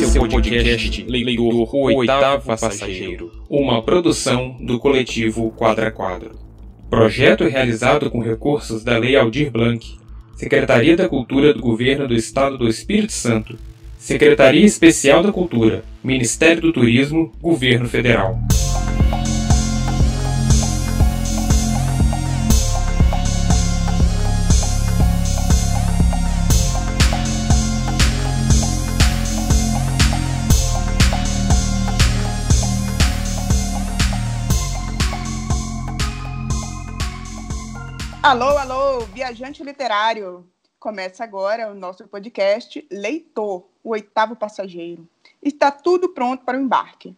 Esse é o podcast Leitor O Oitavo Passageiro, uma produção do coletivo Quadra a Quadro. Projeto realizado com recursos da Lei Aldir Blanc, Secretaria da Cultura do Governo do Estado do Espírito Santo, Secretaria Especial da Cultura, Ministério do Turismo, Governo Federal. Alô, alô, viajante literário. Começa agora o nosso podcast Leitor, o oitavo passageiro. Está tudo pronto para o embarque.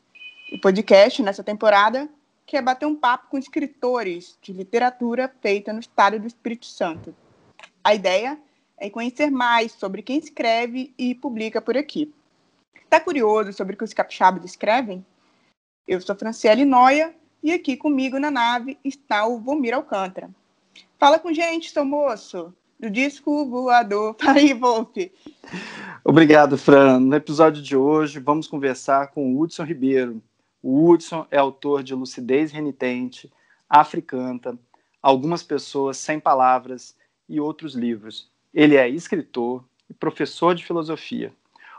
O podcast, nessa temporada, quer bater um papo com escritores de literatura feita no estado do Espírito Santo. A ideia é conhecer mais sobre quem escreve e publica por aqui. Está curioso sobre o que os capixabas escrevem? Eu sou Franciele Noia e aqui comigo na nave está o Vomir Alcântara. Fala com gente, seu moço, do disco voador para e volte. Obrigado, Fran. No episódio de hoje, vamos conversar com o Hudson Ribeiro. O Hudson é autor de Lucidez Renitente, Africanta, Algumas Pessoas Sem Palavras e outros livros. Ele é escritor e professor de filosofia.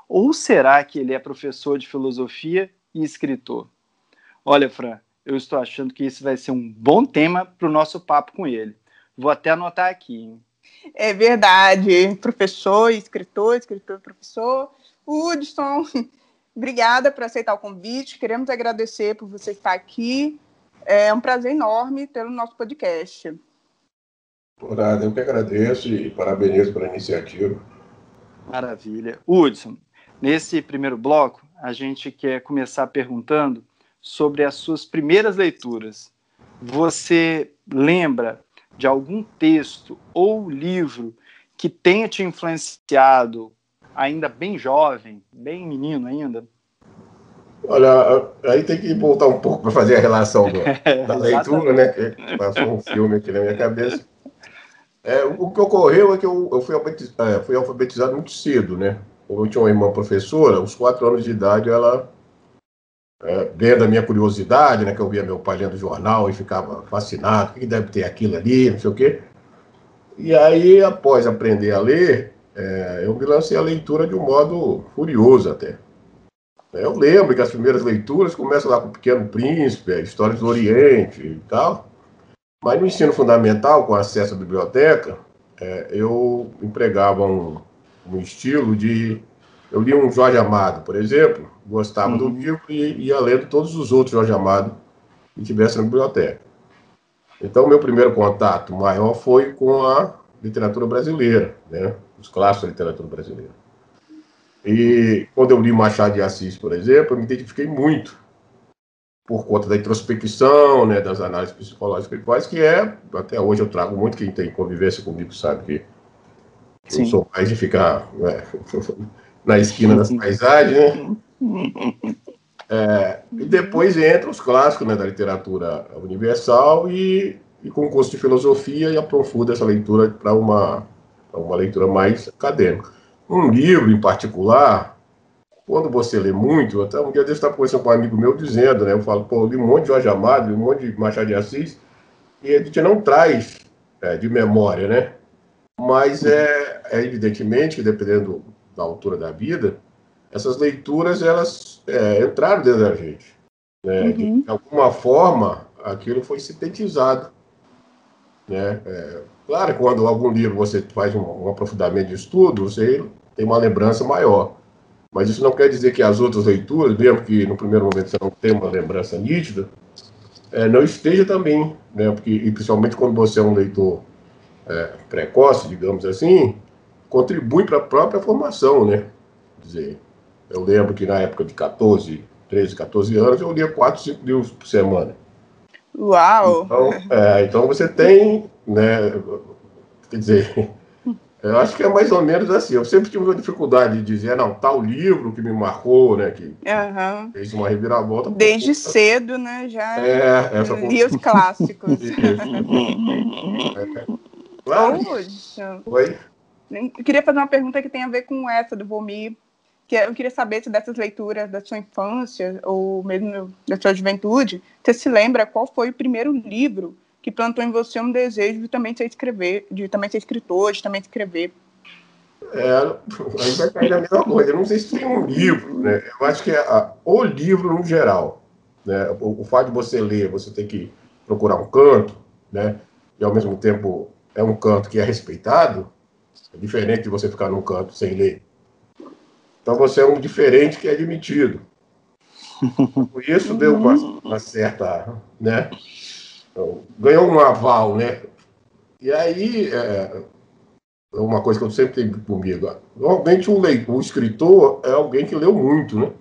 Ou será que ele é professor de filosofia e escritor? Olha, Fran, eu estou achando que esse vai ser um bom tema para o nosso papo com ele. Vou até anotar aqui. É verdade. Professor, escritor, escritor, professor. Hudson, obrigada por aceitar o convite. Queremos agradecer por você estar aqui. É um prazer enorme ter o nosso podcast. Por nada, eu que agradeço e parabenizo pela iniciativa. Maravilha. Hudson, nesse primeiro bloco, a gente quer começar perguntando sobre as suas primeiras leituras. Você lembra de algum texto ou livro que tenha te influenciado ainda bem jovem, bem menino ainda? Olha, aí tem que voltar um pouco para fazer a relação do, da leitura, né? Passou um filme aqui na minha cabeça. É, o que ocorreu é que eu, eu fui, alfabetizado, é, fui, alfabetizado, muito cedo, né? Eu tinha uma irmã professora, aos quatro anos de idade, ela, é, vendo a minha curiosidade, né? Que eu via meu pai lendo jornal e ficava fascinado, o que deve ter aquilo ali, não sei o quê. E aí, após aprender a ler, é, eu me lancei a leitura de um modo furioso até. Eu lembro que as primeiras leituras começam lá com o Pequeno Príncipe, Histórias do Oriente e tal. Mas no ensino fundamental, com acesso à biblioteca, é, eu empregava um, um, estilo de. Eu li um Jorge Amado, por exemplo, gostava uhum. do livro e ia lendo todos os outros Jorge Amado que tivesse na biblioteca. Então, meu primeiro contato maior foi com a literatura brasileira, né? os clássicos da literatura brasileira. E quando eu li Machado de Assis, por exemplo, eu me identifiquei muito por conta da introspecção, né, das análises psicológicas espirituais, que é, até hoje eu trago muito, quem tem convivência comigo sabe que Sim. eu sou mais de ficar né, na esquina das paisagens, né? É, e depois entra os clássicos né, da literatura universal e, e com curso de filosofia e aprofunda essa leitura para uma, uma leitura mais acadêmica. Um livro em particular, quando você lê muito, até um dia eu estava conversando com um amigo meu dizendo, né? Eu falo, pô, eu li um monte de Jorge Amado, li um monte de Machado de Assis, e a gente não traz é, de memória, né? Mas é, é, evidentemente que dependendo da altura da vida, essas leituras elas é, entraram dentro da gente. Né? Uhum. De alguma forma, aquilo foi sintetizado. Né? É, claro, quando algum livro você faz um, um aprofundamento de estudo, você tem uma lembrança maior. Mas isso não quer dizer que as outras leituras, mesmo que no primeiro momento você não tenha uma lembrança nítida, é, não esteja também, né? Porque, e principalmente quando você é um leitor é, precoce, digamos assim, contribui para a própria formação, né? Quer dizer, eu lembro que na época de 14, 13, 14 anos, eu lia 4, 5 livros por semana. Uau! Então, é, então você tem, né? Quer dizer, eu acho que é mais ou menos assim. Eu sempre tive uma dificuldade de dizer, não, tal livro que me marcou, né? Que uhum. fez uma reviravolta. Desde cedo, né? Já é, essa li os clássicos. é. Claro. Oi? Eu queria fazer uma pergunta que tem a ver com essa do Vomir, que eu queria saber se dessas leituras da sua infância ou mesmo da sua juventude, você se lembra qual foi o primeiro livro que plantou em você um desejo de também ser escrever, de também ser escritor, de também escrever? É, a mesma coisa. Eu não sei se tem um livro, né? Eu acho que é a, o livro no geral. Né? O, o fato de você ler, você tem que procurar um canto, né? E ao mesmo tempo é um canto que é respeitado, é diferente de você ficar num canto sem ler. Então você é um diferente que é admitido. Por isso deu uma, uma certa, né? Então, ganhou um aval, né? E aí, é, é uma coisa que eu sempre tenho comigo. Normalmente o, leitor, o escritor é alguém que leu muito, né?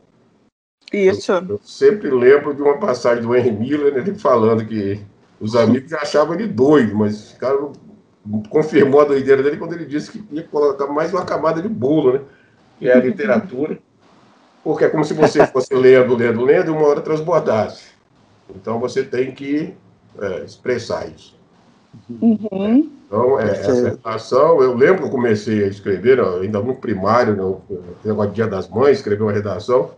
Isso. Eu, eu, sempre lembro de uma passagem do Henry Miller, ele falando que os amigos achavam ele doido, mas ficaram confirmou a doideira dele quando ele disse que ia colocar mais uma camada de bolo, né? Que é a literatura. Porque é como se você fosse lendo, lendo, lendo e uma hora transbordasse. Então você tem que é, expressar isso. Uhum. Então, é, essa relação, eu lembro que eu comecei a escrever, ainda no primário, no negócio Dia das Mães, escrevi uma redação.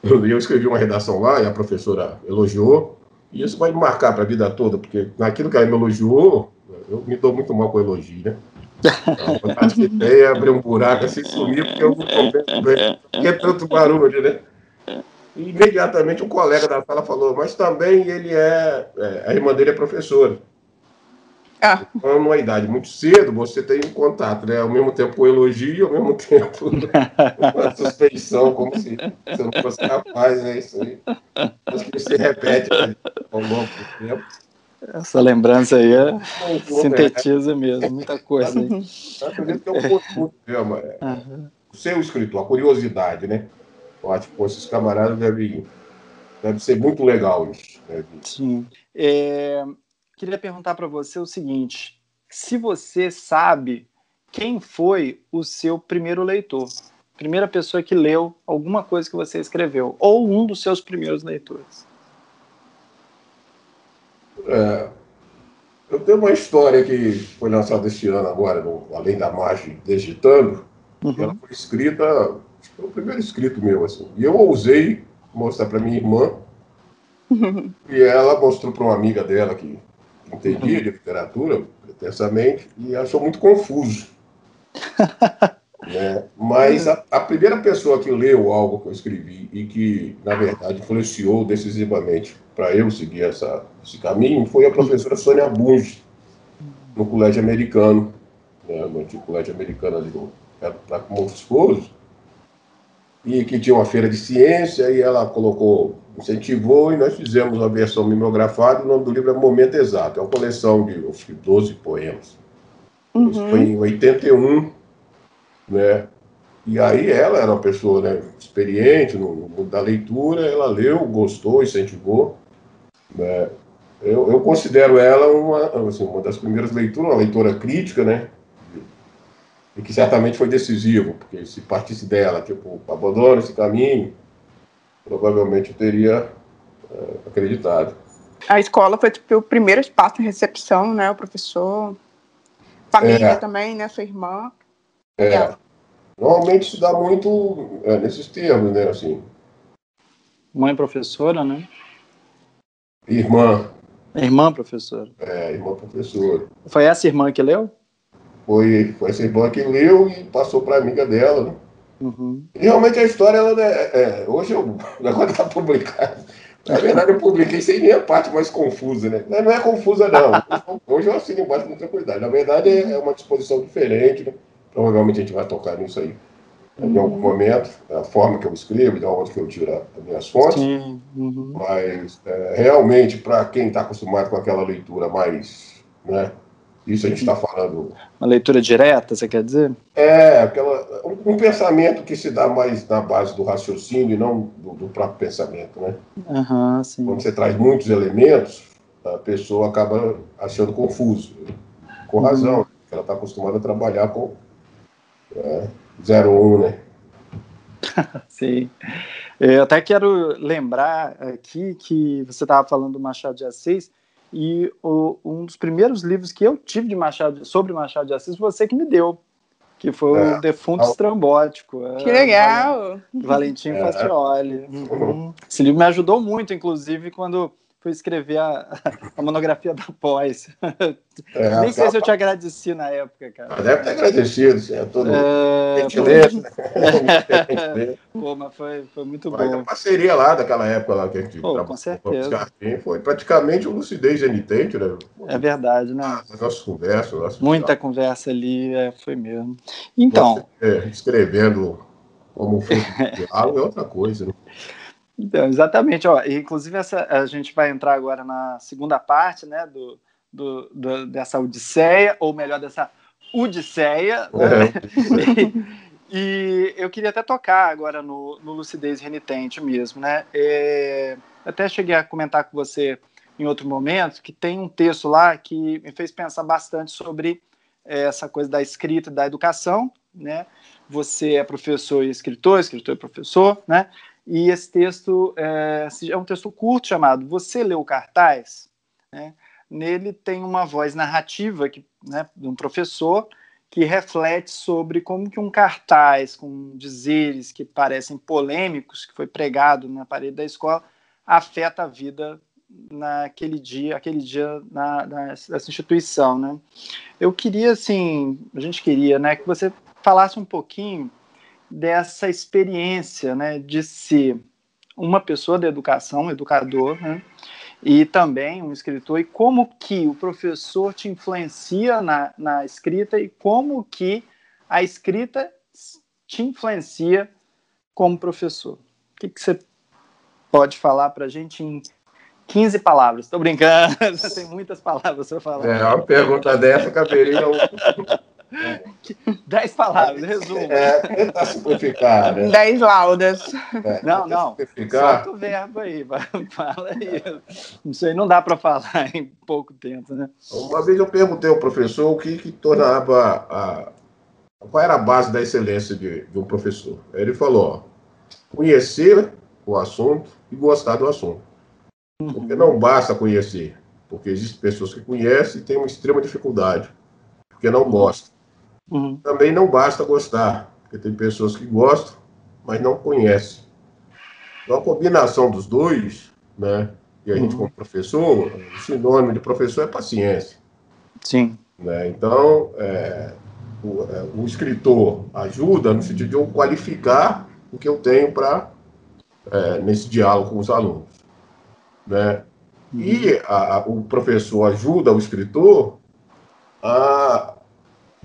Eu, eu escrevi uma redação lá e a professora elogiou. E isso vai me marcar para a vida toda, porque naquilo que ela me elogiou, eu me dou muito mal com elogio, né? Então, é abrir um buraco assim sumir, porque eu não bem, porque é tanto barulho, né? E imediatamente um colega da sala falou, mas também ele é, é a irmã dele é professora. Ah. Então, numa idade muito cedo, você tem um contato, né? Ao mesmo tempo o elogio, ao mesmo tempo uma suspeição, como se você não fosse capaz, né? Isso aí. Acho que se repete né? ao longo do tempo. Essa lembrança aí é, sintetiza mesmo, muita coisa aí. Acredito que é um. É. Uhum. Ser o escritor, a curiosidade, né? Eu acho que esses camaradas devem, deve ser muito legal isso. Né? Sim. É, queria perguntar para você o seguinte: se você sabe quem foi o seu primeiro leitor, primeira pessoa que leu alguma coisa que você escreveu, ou um dos seus primeiros leitores. É, eu tenho uma história que foi lançada este ano agora, no Além da Margem, Digitando, uhum. ela foi escrita, foi o primeiro escrito meu, assim. E eu ousei mostrar para minha irmã, uhum. e ela mostrou para uma amiga dela que entendia de literatura, intensamente, e achou muito confuso. né? Mas a, a, primeira pessoa que leu algo que eu escrevi e que, na verdade, influenciou decisivamente para eu seguir essa, esse caminho foi a professora Sônia Bunge, no Colégio Americano, né? no antigo Colégio Americano ali para Montes e que tinha uma feira de ciência, e ela colocou incentivou e nós fizemos a versão mimeografada. O nome do livro é Momento Exato. É uma coleção de acho que 12 poemas. Uhum. Isso foi em 81, né? E aí ela era uma pessoa né, experiente no mundo da leitura, ela leu, gostou, incentivou. Né? Eu, eu considero ela uma, assim, uma das primeiras leituras, uma leitora crítica, né? E que certamente foi decisivo, porque se partisse dela, tipo, abandona esse caminho, provavelmente eu teria é, acreditado. A escola foi tipo, o primeiro espaço de recepção, né? O professor, família é. também, né? Sua irmã. É. Normalmente se dá muito é, nesses termos, né? Assim. Mãe professora, né? Irmã. Irmã professora. É, irmã professora. Foi essa irmã que leu? Foi, foi essa irmã que leu e passou para amiga dela, né? Uhum. E realmente a história, ela, é, é, hoje eu, agora está publicado. Na verdade, eu publiquei sem nem a parte mais confusa, né? Não é confusa, não. Hoje eu assino embaixo com tranquilidade. Na verdade, é, é uma disposição diferente, né? Provavelmente a gente vai tocar nisso aí em algum momento, a forma que eu escrevo, de onde que eu tiro as minhas fontes. Uhum. Mas, é, realmente, para quem está acostumado com aquela leitura mais né, isso a gente está falando. Uma leitura direta, você quer dizer? É, aquela, um, um, pensamento que se dá mais na base do raciocínio e não do, do próprio pensamento, né? Uhum, sim. Quando você traz muitos elementos, a pessoa acaba achando confuso. Com razão, uhum. ela está acostumada a trabalhar com é, 0 1, um, né? sim. Eu até quero lembrar aqui que você estava falando do Machado de Assis, e o, um dos primeiros livros que eu tive de Machado, sobre Machado de Assis, você que me deu, que foi é. o defunto estrambótico. Que legal! Valentim é. Facioli. Uhum. Esse livro me ajudou muito, inclusive, quando fui escrever a, a monografia da pós. É, Nem sei se eu te agradeci na época, cara. Deve ter agradecido, sim, é todo é... Né? Pô, mas foi, foi muito mas bom. A parceria lá daquela época lá que a gente Pô, com certeza. Foi praticamente um lucidez genitente, né? É verdade, né? Ah, nossas conversas. Nossas Muita conversa ali, é, foi mesmo. Então... Você, é, escrevendo como foi diálogo é outra coisa, né? Então, exatamente. Ó, inclusive, essa, a gente vai entrar agora na segunda parte né, do, do, do dessa Odisseia, ou melhor, dessa Odisseia. Né? É. E, e, eu queria até tocar agora no, no Lucidez Renitente mesmo. Né? É, até cheguei a comentar com você em outro momento que tem um texto lá que me fez pensar bastante sobre essa coisa da escrita e da educação. Né? Você é professor e escritor, escritor e professor, né? E esse texto é, é um texto curto chamado Você Leu o Cartaz? Né? Nele tem uma voz narrativa que, né, de um professor que reflete sobre como que um cartaz com dizeres que parecem polêmicos, que foi pregado na parede da escola, afeta a vida naquele dia, aquele dia na, nessa instituição, né? Eu queria, assim, a gente queria, né, que você falasse um pouquinho dessa experiência né, de ser uma pessoa da educação, um educador, né, e também um escritor, e como que o professor te influencia na, na escrita e como que a escrita te influencia como professor. O que, que você pode falar para a gente em 15 palavras? Estou brincando, tem muitas palavras para falar. É, uma pergunta dessa caberia Dez palavras, resumo. É, tentar simplificar, né? Dez laudas. É, não, não. Simplificar. Solta o verbo aí, fala aí. Isso aí não dá para falar em pouco tempo, né? Uma vez eu perguntei ao professor o que, que tornava a. Qual era a base da excelência de, de um professor? Ele falou: ó, conhecer o assunto e gostar do assunto. Porque não basta conhecer, porque existem pessoas que conhecem e têm uma extrema dificuldade, porque não gostam. Uhum. Também não basta gostar, porque tem pessoas que gostam, mas não conhecem. Então, a combinação dos dois, né? E a uhum. gente, como professor, o sinônimo de professor é paciência. Sim. Né? Então, é, o, é, o, escritor ajuda no sentido de eu qualificar o que eu tenho para é, nesse diálogo com os alunos. Né? Uhum. E a, o professor ajuda o escritor a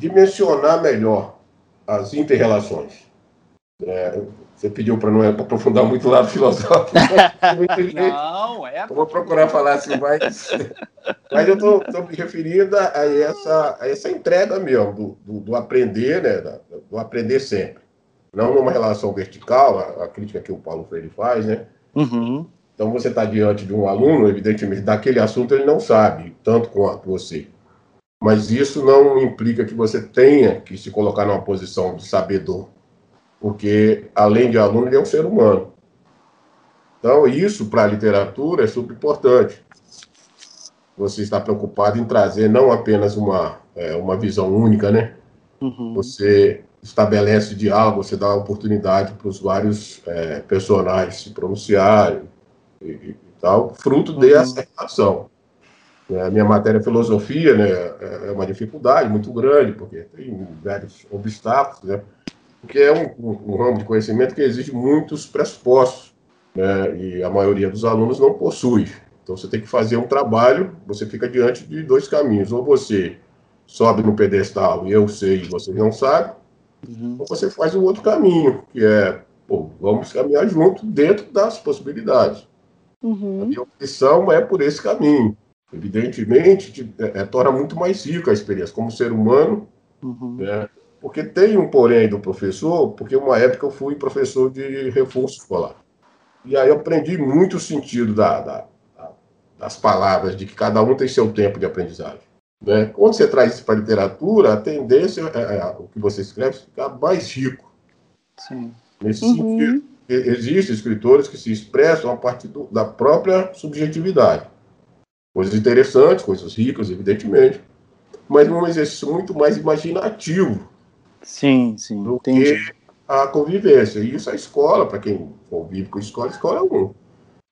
dimensionar melhor as interrelações. É, você pediu para não aprofundar muito o lado filosófico. não, é. Eu vou procurar falar assim, mas, mas eu estou me referindo a essa, a essa entrega mesmo, do, do, do aprender, né, do aprender sempre. Não numa relação vertical, a, a, crítica que o Paulo Freire faz, né? Uhum. Então você está diante de um aluno, evidentemente, daquele assunto ele não sabe, tanto quanto você. Mas isso não implica que você tenha que se colocar numa posição de sabedor, porque além de aluno, ele é um ser humano. Então, isso para a literatura é super importante. Você está preocupado em trazer não apenas uma, é, uma visão única, né? Uhum. Você estabelece diálogo, você dá oportunidade para os vários é, personagens se pronunciarem e, e tal, fruto uhum. dessa relação. A minha matéria filosofia né, é, é uma dificuldade muito grande, porque tem vários obstáculos, né? porque é um, um, um ramo de conhecimento que exige muitos pressupostos, né? e a maioria dos alunos não possui. Então você tem que fazer um trabalho, você fica diante de dois caminhos, ou você sobe no pedestal e eu sei e você não sabe, uhum. ou você faz um outro caminho, que é, pô, vamos caminhar junto dentro das possibilidades. Uhum. A minha opção é por esse caminho evidentemente, te, é, é, torna muito mais rica a experiência como ser humano, uhum. né? porque tem um porém do professor, porque uma época eu fui professor de reforço escolar. E aí eu aprendi muito o sentido da, da, da, das palavras, de que cada um tem seu tempo de aprendizagem. Né? Quando você traz isso para a literatura, a tendência é, é, o que você escreve ficar mais rico. Sim. Nesse uhum. sentido, existem escritores que se expressam a partir do, da própria subjetividade. Coisas interessantes, coisas ricas, evidentemente, mas num exercício muito mais imaginativo Sim, sim. Do entendi. que a convivência. E isso a escola, para quem convive com a escola, a escola é um,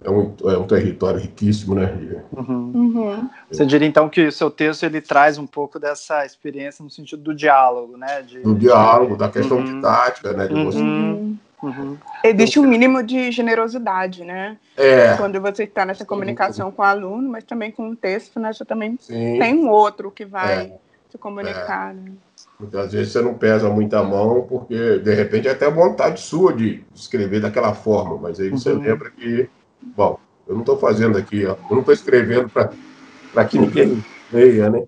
é um, é um território riquíssimo, né? Uhum. Uhum. Você diria então que o seu texto ele traz um pouco dessa experiência no sentido do diálogo, né? De, do diálogo, da questão uhum. didática, né? De você... Uhum. Existe um mínimo de generosidade, né? É. Quando você está nessa comunicação com o aluno, mas também com o texto, né? Você também Sim. tem um outro que vai é. se comunicar. É. Né? Muitas vezes você não pesa muita mão, porque de repente é até vontade sua de escrever daquela forma, mas aí você uhum. lembra que, bom, eu não estou fazendo aqui, ó, eu não estou escrevendo para que ninguém leia, né?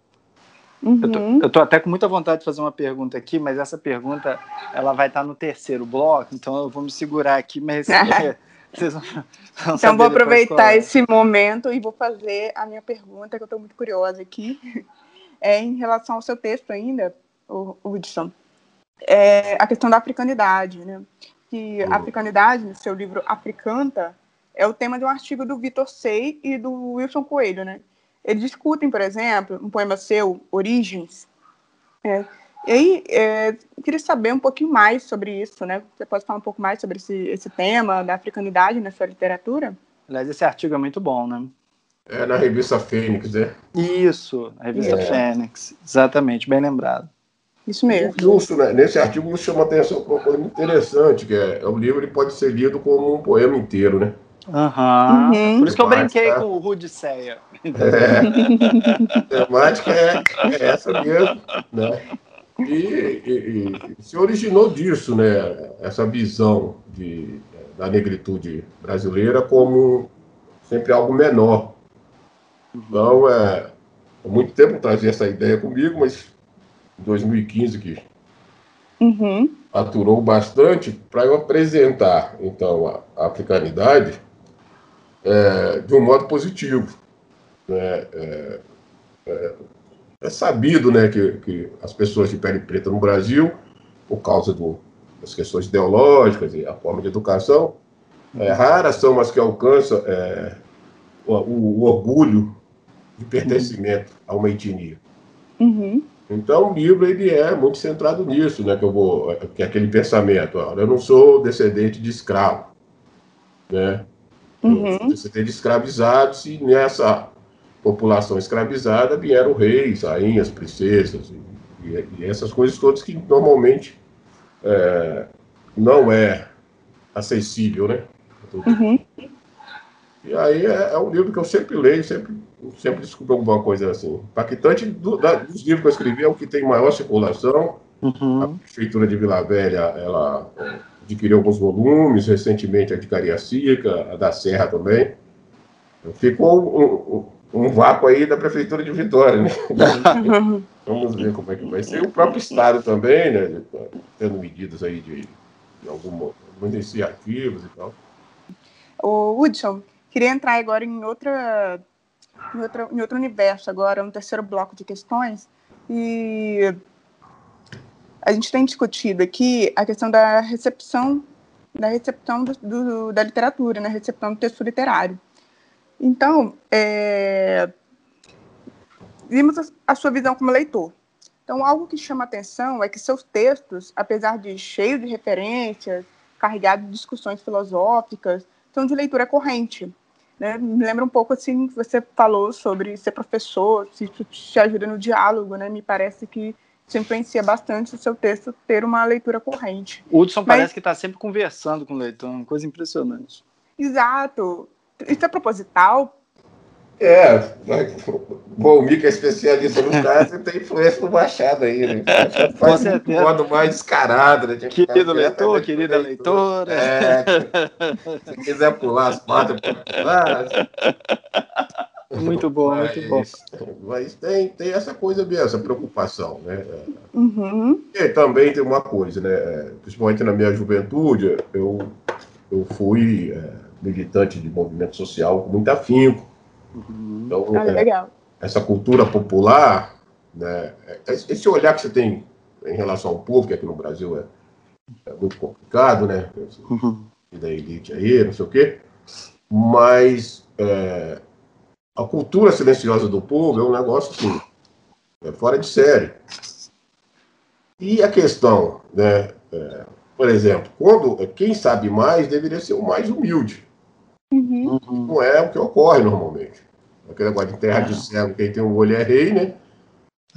Uhum. Eu, tô, até com muita vontade de fazer uma pergunta aqui, mas essa pergunta ela vai estar no terceiro bloco, então eu vou me segurar aqui, mas vocês vão, vão Então vou aproveitar esse momento e vou fazer a minha pergunta, que eu estou muito curiosa aqui, é em relação ao seu texto ainda, o Hudson, é a questão da africanidade, né? Que a africanidade, no seu livro Africanta, é o tema de um artigo do Vitor Sey e do Wilson Coelho, né? Eles discutem, por exemplo, um poema seu, Origens. É, e aí, é, queria saber um pouquinho mais sobre isso, né? Você pode falar um pouco mais sobre esse, esse tema da africanidade na sua literatura? Aliás, esse artigo é muito bom, né? É na revista Fênix, né? Isso, na revista é. Fênix, exatamente, bem lembrado. Isso mesmo. Justo, né? Nesse artigo chama a atenção para uma coisa interessante, que é, o livro ele pode ser lido como um poema inteiro, né? Uhum. uhum. Por isso que eu brinquei tá? com o Rudiceia. É. A temática é, é, essa mesmo, né? E, e, e, se originou disso, né? Essa visão de, da negritude brasileira como sempre algo menor. Então, é, há muito tempo trazia essa ideia comigo, mas 2015 que uhum. aturou bastante para eu apresentar então a, africanidade é, de um modo positivo. Né? É, é, é, sabido né, que, que as pessoas de pele preta no Brasil, por causa do, das questões ideológicas e a forma de educação, é, raras são as que alcançam é, o, o, orgulho de pertencimento a uma etnia. Uhum. Então, o livro ele é muito centrado nisso, né? Que eu vou, que é aquele pensamento. Eu não sou descendente de escravo, né? Uhum. De escravizados e nessa população escravizada vieram reis, rainhas, princesas e, e essas coisas todas que normalmente é, não é acessível, né? Uhum. E aí é, é, um livro que eu sempre leio, sempre, sempre descubro alguma coisa assim. Impactante do, da, dos livros que eu escrevi é o que tem maior circulação. Uhum. A Prefeitura de Vila Velha, ela adquiriu alguns volumes, recentemente a de Cariacica, a da Serra também. Ficou um, um, um vácuo aí da Prefeitura de Vitória, né? Vamos ver como é que vai ser. O próprio Estado também, né? Tendo medidas aí de, de algumas iniciativas e tal. O Hudson, Queria entrar agora em outra, em outra, em outro universo agora, um terceiro bloco de questões e a gente tem discutido aqui a questão da recepção da recepção do, do, da literatura, na né? recepção do texto literário. Então, é, vimos a, a, sua visão como leitor. Então, algo que chama atenção é que seus textos, apesar de cheios de referências, carregados de discussões filosóficas, são de leitura corrente. Né? Me lembra um pouco assim que você falou sobre ser professor, se te ajuda no diálogo, né? Me parece que isso influencia bastante o seu texto ter uma leitura corrente. O Hudson Mas... parece que está sempre conversando com o leitor, uma coisa impressionante. Exato. Isso é proposital? É, bom, o Mica é especialista no caso e tem influência no Machado aí, né? Faz um modo mais descarado, né? Querido leitor, né? querida leitora. É, se quiser pular as partes, pular. Muito bom, mas, muito bom. Mas tem, tem essa coisa mesmo, essa preocupação, né? Uhum. E também tem uma coisa, né? Principalmente na minha juventude, eu, eu fui é, militante de movimento social com muito afinco. Uhum. Então, ah, é, legal. essa cultura popular, né, é, esse olhar que você tem em relação ao povo, que aqui no Brasil é, é muito complicado, né? Uhum. Da elite aí, não sei o quê. Mas é, a cultura silenciosa do povo é um negócio assim, é fora de série. E a questão, né, é, por exemplo, quando quem sabe mais deveria ser o mais humilde. Uhum. Não é o que ocorre normalmente. Aquele negócio de terra de cego, quem tem um olho é rei, né?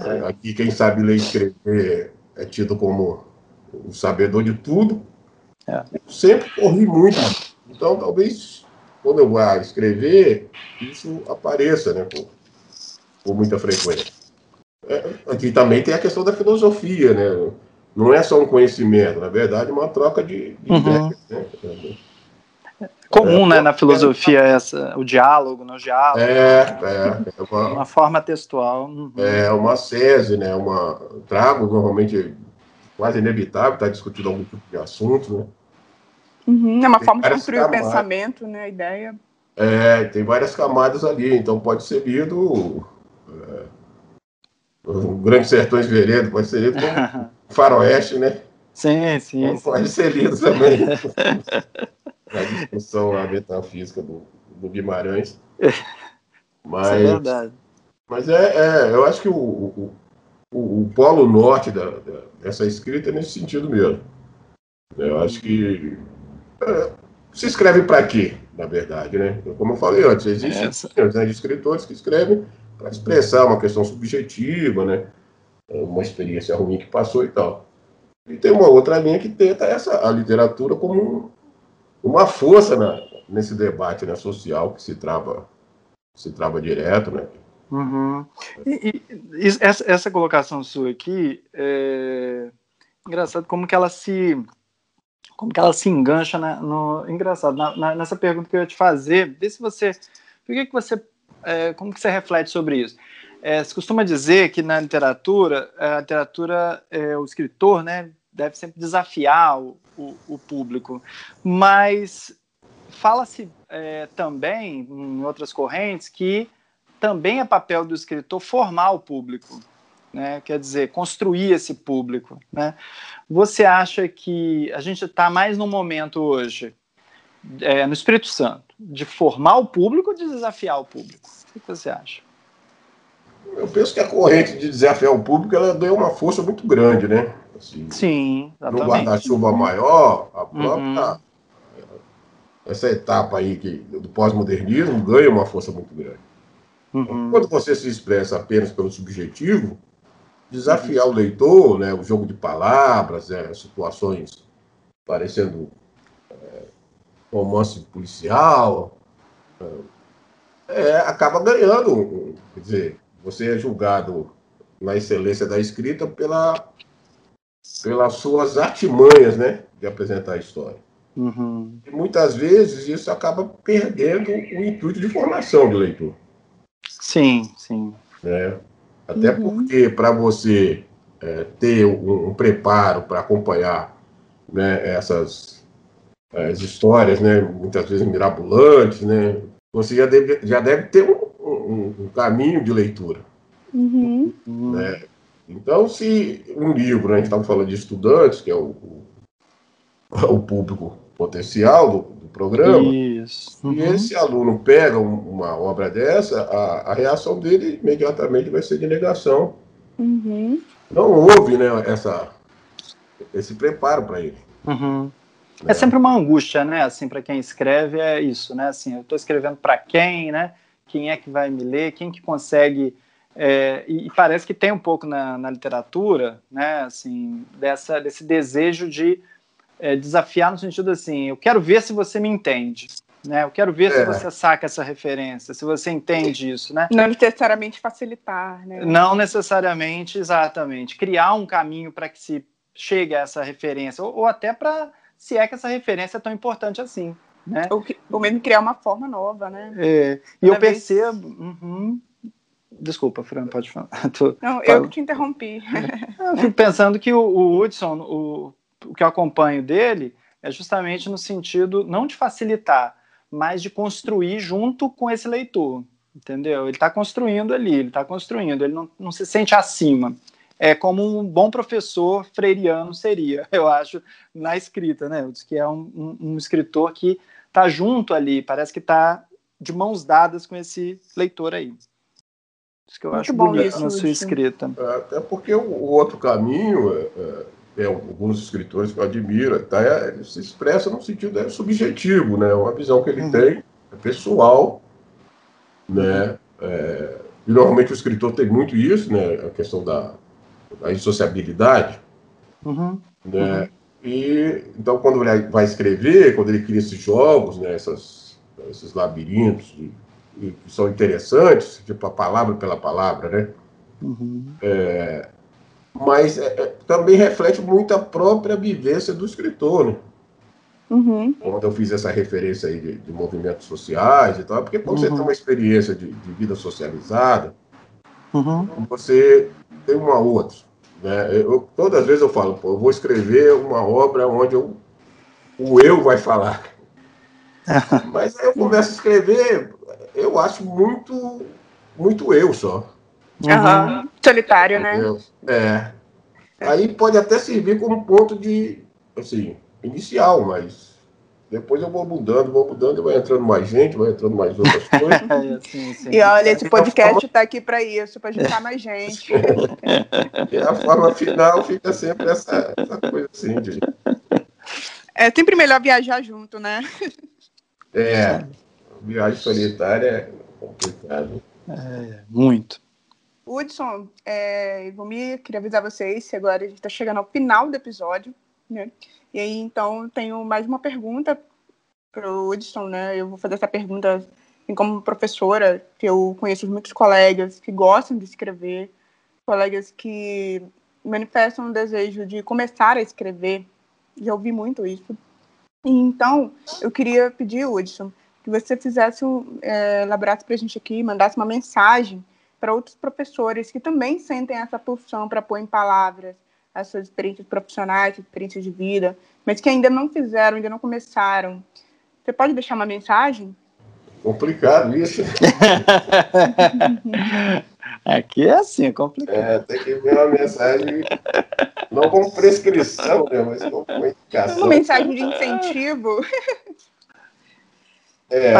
É. Aqui quem sabe ler e escrever é tido como o sabedor de tudo. É. Sempre corri muito. Então, talvez, quando eu vá escrever, isso apareça, né? Com, com muita frequência. É, aqui também tem a questão da filosofia, né? não é só um conhecimento, na verdade, é uma troca de, de uhum. ideias. Né? Comum, é, né, na filosofia, é, essa, o diálogo, no né, diálogo. É, né? é, é uma, uma, forma textual. Uhum. É uma sese, né? Uma, trago normalmente quase inevitável estar discutindo algum tipo de assunto, né? Uhum, é uma tem forma de construir camadas. o pensamento, né? A ideia. É, tem várias camadas ali, então pode ser lido. É, o Grande Sertões Veredo pode ser lido como faroeste, né? Sim, sim. Então, pode ser lido também. a discussão a metafísica do, do Guimarães. Mas, Isso é verdade. Mas é, é, eu acho que o, o, o, o polo norte da, da, dessa escrita é nesse sentido mesmo. Eu acho que se escreve para quê, na verdade, né? Como eu falei antes, existem né, escritores que escrevem para expressar uma questão subjetiva, né? Uma experiência ruim que passou e tal. E tem uma outra linha que tenta essa a literatura como uma força na, nesse debate né, social que se trava se trava direto, né? Uhum. E, e, essa, essa colocação sua aqui é engraçado como que ela se como que ela se engancha na, no engraçado na, na, nessa pergunta que eu ia te fazer vê se você por que que você é, como que você reflete sobre isso? É, se costuma dizer que na literatura a literatura é, o escritor né deve sempre desafiar o, o, o público mas fala-se é, também em outras correntes que também é papel do escritor formar o público, né? quer dizer, construir esse público. Né? Você acha que a gente está mais no momento hoje, é, no Espírito Santo, de formar o público ou de desafiar o público? O que você acha? Eu penso que a corrente de desafiar o público ela deu uma força muito grande, né? Assim, Sim, exatamente. No guarda-chuva maior, a própria. Uhum. Essa etapa aí que, do pós-modernismo ganha uma força muito grande. Uhum. Quando você se expressa apenas pelo subjetivo, desafiar o leitor, né, o jogo de palavras, é, situações parecendo é, romance policial, é, acaba ganhando. Quer dizer, você é julgado na excelência da escrita pela, pelas suas artimanhas né, de apresentar a história. Uhum. E muitas vezes isso acaba perdendo o intuito de formação do leitor. Sim, sim. Né? Até uhum. porque para você é, ter um, um preparo para acompanhar né, essas as histórias, né, muitas vezes mirabolantes, né, você já deve, já deve ter um, um, um caminho de leitura. Uhum. Né? Então, se um livro, né, a gente estava falando de estudantes, que é o, o, o público potencial do, do programa, Isso. Uhum. e esse aluno pega uma obra dessa, a, a, reação dele imediatamente vai ser de negação. Uhum. Não houve né, essa, esse preparo para ele. Uhum. É. é sempre uma angústia, né? Assim, para quem escreve é isso, né? Assim, eu estou escrevendo para quem, né? Quem é que vai me ler? Quem que consegue? É, e, e, parece que tem um pouco na, na literatura, né? Assim, dessa desse desejo de é, desafiar no sentido assim, eu quero ver se você me entende. Né? Eu quero ver é. se você saca essa referência, se você entende isso, né? Não necessariamente facilitar, né? Não necessariamente, exatamente. Criar um caminho para que se chegue a essa referência, ou, ou até para se é que essa referência é tão importante assim, né? Ou, ou mesmo criar uma forma nova, né? É. E eu percebo... Uhum. Desculpa, Fran, pode falar. Tô... Não, eu que te interrompi. eu fico pensando que o, o Hudson, o o que eu acompanho dele é justamente no sentido não de facilitar, mas de construir junto com esse leitor, entendeu? Ele está construindo ali, ele está construindo, ele não, não se sente acima. É como um bom professor freiriano seria, eu acho, na escrita, né? Diz que é um, um, um escritor que está junto ali, parece que está de mãos dadas com esse leitor aí. Isso que eu Muito acho bonito isso, na sua escrita. É, até porque o, o outro caminho, é, é, é, alguns escritores que eu admiro, tá, é, ele se expressa no sentido é, subjetivo, né? Uma visão que ele uhum. tem, é pessoal, né? É, e normalmente o escritor tem muito isso, né? A questão da, da insociabilidade. Uhum. Né? Uhum. E, então, quando ele vai escrever, quando ele cria esses jogos, né, essas, esses labirintos que são interessantes, tipo a palavra pela palavra, né? Uhum. É, mas é, é também reflete muito a própria vivência do escritor, né? Uhum. Quando eu fiz essa referência aí de, de movimentos sociais e tal, porque quando uhum. você tem uma experiência de, de vida socializada, uhum. você tem uma outra. Né? Eu, todas as vezes eu falo, pô, eu vou escrever uma obra onde eu, o eu vai falar. Mas aí eu começo a escrever, eu acho muito, muito eu só. Uhum. Solitário, né? É. Aí pode até servir como ponto de, assim, inicial, mas depois eu vou mudando, vou mudando, vai entrando mais gente, vai entrando mais outras coisas. É, sim, sim. E olha, esse podcast está aqui para isso, para juntar mais gente. e a forma final fica sempre essa, essa coisa assim. De... É sempre melhor viajar junto, né? É, viagem solitária é complicado. É, muito. Hudson, é, Ivomir, queria avisar vocês que agora a gente está chegando ao final do episódio, né? E aí, então, tenho mais uma pergunta para o Hudson, né? Eu vou fazer essa pergunta assim, como professora, que eu conheço muitos colegas que gostam de escrever, colegas que manifestam um desejo de começar a escrever. Já ouvi muito isso. E, então, eu queria pedir, Hudson, que você fizesse, é, elaborasse para a gente aqui, mandasse uma mensagem para outros professores que também sentem essa pulsão para pôr em palavras as suas experiências profissionais, experiências de vida, mas que ainda não fizeram, ainda não começaram. Você pode deixar uma mensagem? Complicado isso. Aqui é assim, é complicado. É, tem que ver uma mensagem, não como prescrição, né, mas como indicação. Uma mensagem de incentivo. É.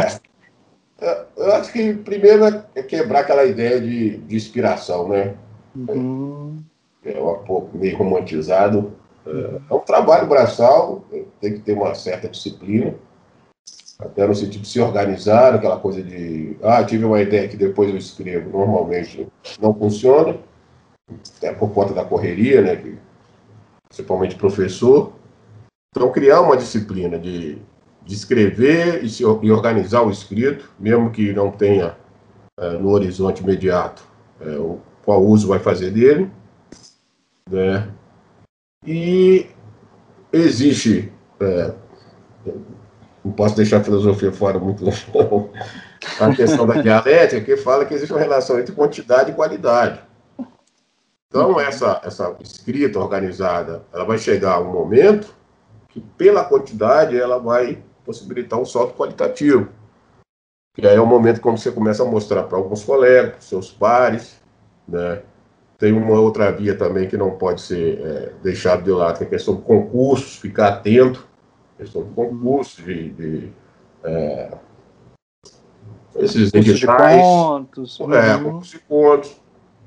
Eu acho que primeiro é quebrar aquela ideia de, de inspiração, né? Uhum é um pouco meio romantizado. É, é um trabalho braçal, tem que ter uma certa disciplina, até no sentido de se organizar, aquela coisa de, ah, tive uma ideia que depois eu escrevo, normalmente não funciona, até por conta da correria, né, que, principalmente professor. Então, criar uma disciplina de, de escrever e, se, e organizar o escrito, mesmo que não tenha é, no horizonte imediato é, o, qual uso vai fazer dele, né? E existe, é, não posso deixar a filosofia fora muito não, a questão da dialética, que fala que existe uma relação entre quantidade e qualidade. Então, essa, essa escrita organizada, ela vai chegar a um momento que, pela quantidade, ela vai possibilitar um salto qualitativo. E aí é o momento quando você começa a mostrar para alguns colegas, seus pares, né, tem uma outra via também que não pode ser é, deixado de lado, que é a questão de concursos, ficar atento, questão de concursos, de, de é, esses editais, de contos, é, uhum. concursos de contos,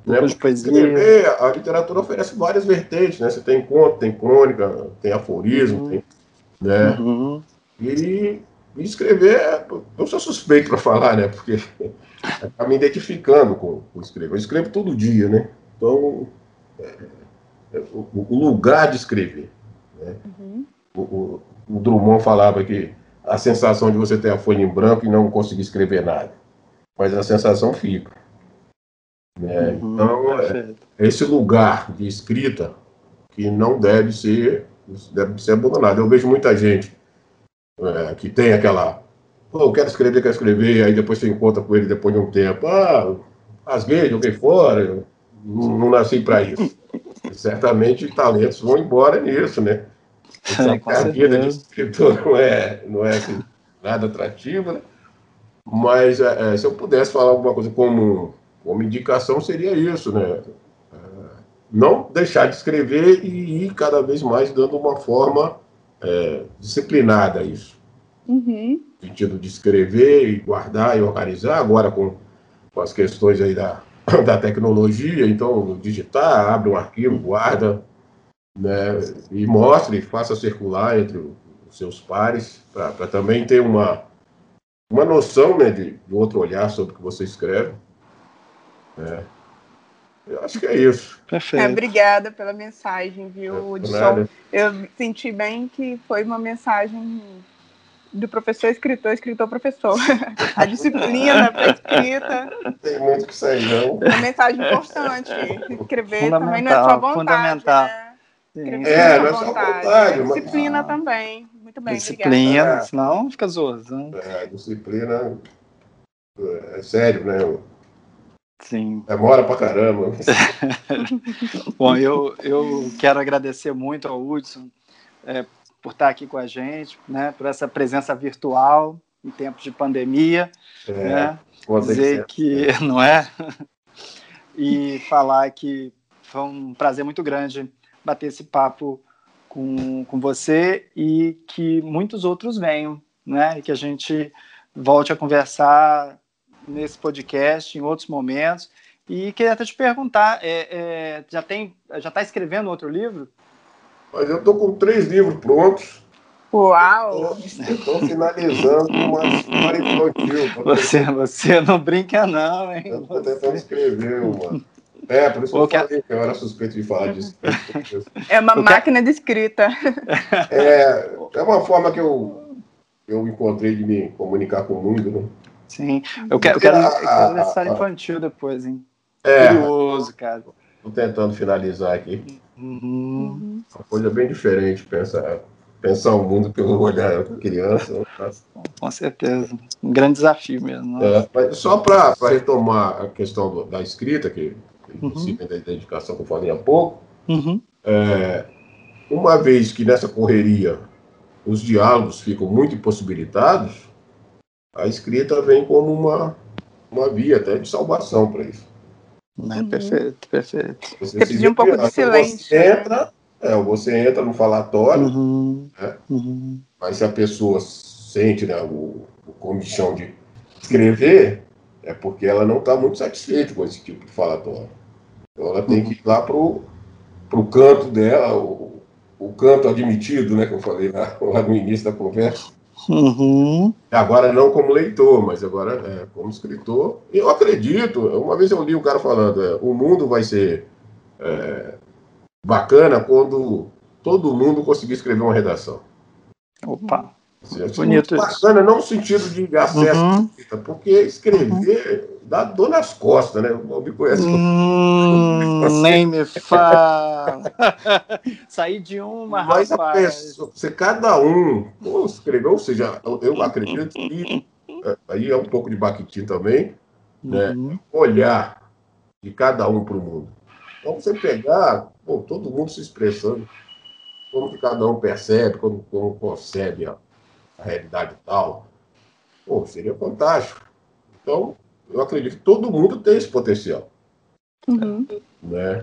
né? Poesia. a literatura oferece várias vertentes, né? Você tem conto, tem crônica, tem aforismo, uhum. tem, né? Uhum. E, e escrever, eu sou suspeito para falar, né? Porque está me identificando com, com escrever. Eu escrevo todo dia, né? Então, é, é, o, o, lugar de escrever. Né? Uhum. O, o, o, Drummond falava que a sensação de você ter a folha em branco e não conseguir escrever nada. Mas a sensação fica. Né? Uhum, então, é, esse lugar de escrita que não deve ser, deve ser abandonado. Eu vejo muita gente é, que tem aquela. Pô, eu quero escrever, quero escrever, aí depois você encontra com ele depois de um tempo. Ah, rasguei, joguei fora, não, não nasci para isso. Certamente talentos vão embora nisso, né? a vida de escritor não é, não é assim, nada atrativa, né? Mas é, é, se eu pudesse falar alguma coisa como, como indicação, seria isso, né? É, não deixar de escrever e ir cada vez mais dando uma forma é, disciplinada isso. Uhum. No sentido de escrever e guardar e organizar, agora com, com as questões aí da, da tecnologia, então digitar, abre um arquivo, guarda, né, e mostre, faça circular entre os seus pares, para também ter uma, uma noção né, de, de outro olhar sobre o que você escreve. Né. Eu acho que é isso. Perfeito. É, obrigada pela mensagem, viu, é, Eu senti bem que foi uma mensagem do professor escritor, escritor professor. A disciplina para escrita. Tem muito que sair, não. Uma mensagem importante. Escrever também não é só vontade. Fundamental. Né? É, não é só vontade. Mas... Disciplina também. Muito bem, Disciplina, obrigada. senão fica zoando. É, disciplina é sério, né? Sim. Demora pra caramba. Bom, eu, eu quero agradecer muito ao Hudson é, por estar aqui com a gente, né, por essa presença virtual em tempos de pandemia. É, né, dizer que, não é? E falar que foi um prazer muito grande bater esse papo com, com você e que muitos outros venham, né? E que a gente volte a conversar nesse podcast, em outros momentos. E queria até te perguntar, é, é, já tem, já está escrevendo outro livro? Mas eu estou com três livros prontos. Uau! Estou finalizando uma história infantil. Você, você não brinca não, hein? Estou tentando escrever uma. É, por isso que eu falei que eu era suspeito de falar disso. É uma máquina de escrita. É, é uma forma que eu, eu encontrei de me comunicar com o mundo, né? Sim, eu quero, eu quero, eu quero infantil depois, hein? É, Curioso, cara. Estou tentando finalizar aqui. Uhum. Uma coisa bem diferente, pensar, pensar o mundo pelo olhar da criança. Com certeza. Um grande desafio mesmo. Né? É, só para retomar a questão do, da escrita, que uhum. da identificação que eu falei há pouco, uhum. é, uma vez que nessa correria os diálogos ficam muito impossibilitados, a escrita vem como uma, uma via até de salvação para isso. Uhum. Perfeito, perfeito. Você, pediu um pouco de silêncio. Você né? entra, é, você entra no falatório, uhum. Né? Uhum. mas se a pessoa sente né, o, o comichão de escrever, é porque ela não está muito satisfeita com esse tipo de falatório. Então ela tem que ir lá pro, pro canto dela, o, o canto admitido, né, que eu falei lá, lá no início da conversa. Uhum. Agora não como leitor, mas agora é, como escritor. Eu acredito, uma vez eu li um cara falando, é, o mundo vai ser é, bacana quando todo mundo conseguir escrever uma redação. Opa! Assim, Bonito bacana, não no sentido de acesso, uhum. porque escrever dá dor nas costas, né? O me conhece. Hum, nem me fala. Sair de uma, Mas rapaz. Pessoa, você cada um pô, escreveu, ou seja, eu, eu acredito que é, aí é um pouco de Bakhtin também, né? Uhum. Olhar de cada um para o mundo. Então você pegar, pô, todo mundo se expressando, como que cada um percebe, como, como concebe ó a realidade tal, pô, seria fantástico. Então, eu acredito que todo mundo tem esse potencial. Uhum. Né?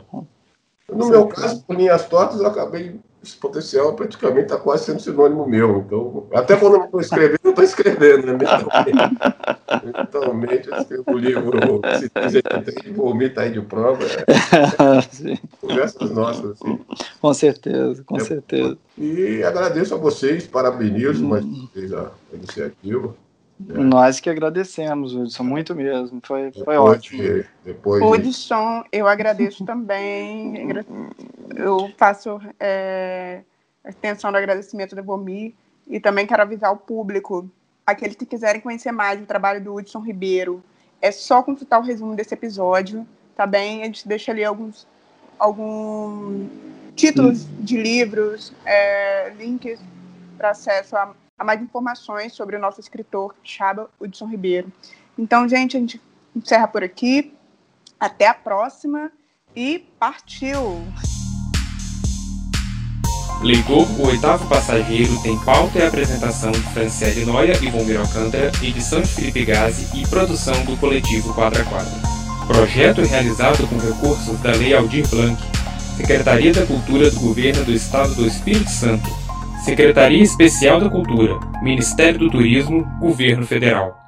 No meu caso, por linhas tortas, eu acabei. Esse potencial praticamente está quase sendo sinônimo meu. Então, até quando eu não estou escrevendo, eu estou escrevendo, né? Mentalmente. Mentalmente, eu escrevo o livro Se mim está aí de prova. É. Conversas nossas, assim. Com certeza, com é, certeza. E agradeço a vocês, parabenizo mais uma vez a iniciativa. É. Nós que agradecemos, Hudson, muito mesmo. Foi, foi ótimo. De, depois Hudson, eu agradeço também. Eu faço é, a extensão do agradecimento da Vomi e também quero avisar o público, aqueles que quiserem conhecer mais o trabalho do Hudson Ribeiro, é só consultar o resumo desse episódio, tá bem? A gente deixa ali alguns, alguns títulos de livros, é, links para acesso a a mais informações sobre o nosso escritor Chaba Hudson Ribeiro. Então, gente, a gente encerra por aqui. Até a próxima e partiu! Leitor, o oitavo passageiro tem pauta e apresentação de Franciele Noia e Vomir Alcântara, edição de Felipe Gazi e produção do coletivo Quadra Quadra. Projeto realizado com recursos da Lei Aldir Blanc, Secretaria da Cultura do Governo do Estado do Espírito Santo, Secretaria Especial da Cultura, Ministério do Turismo, Governo Federal.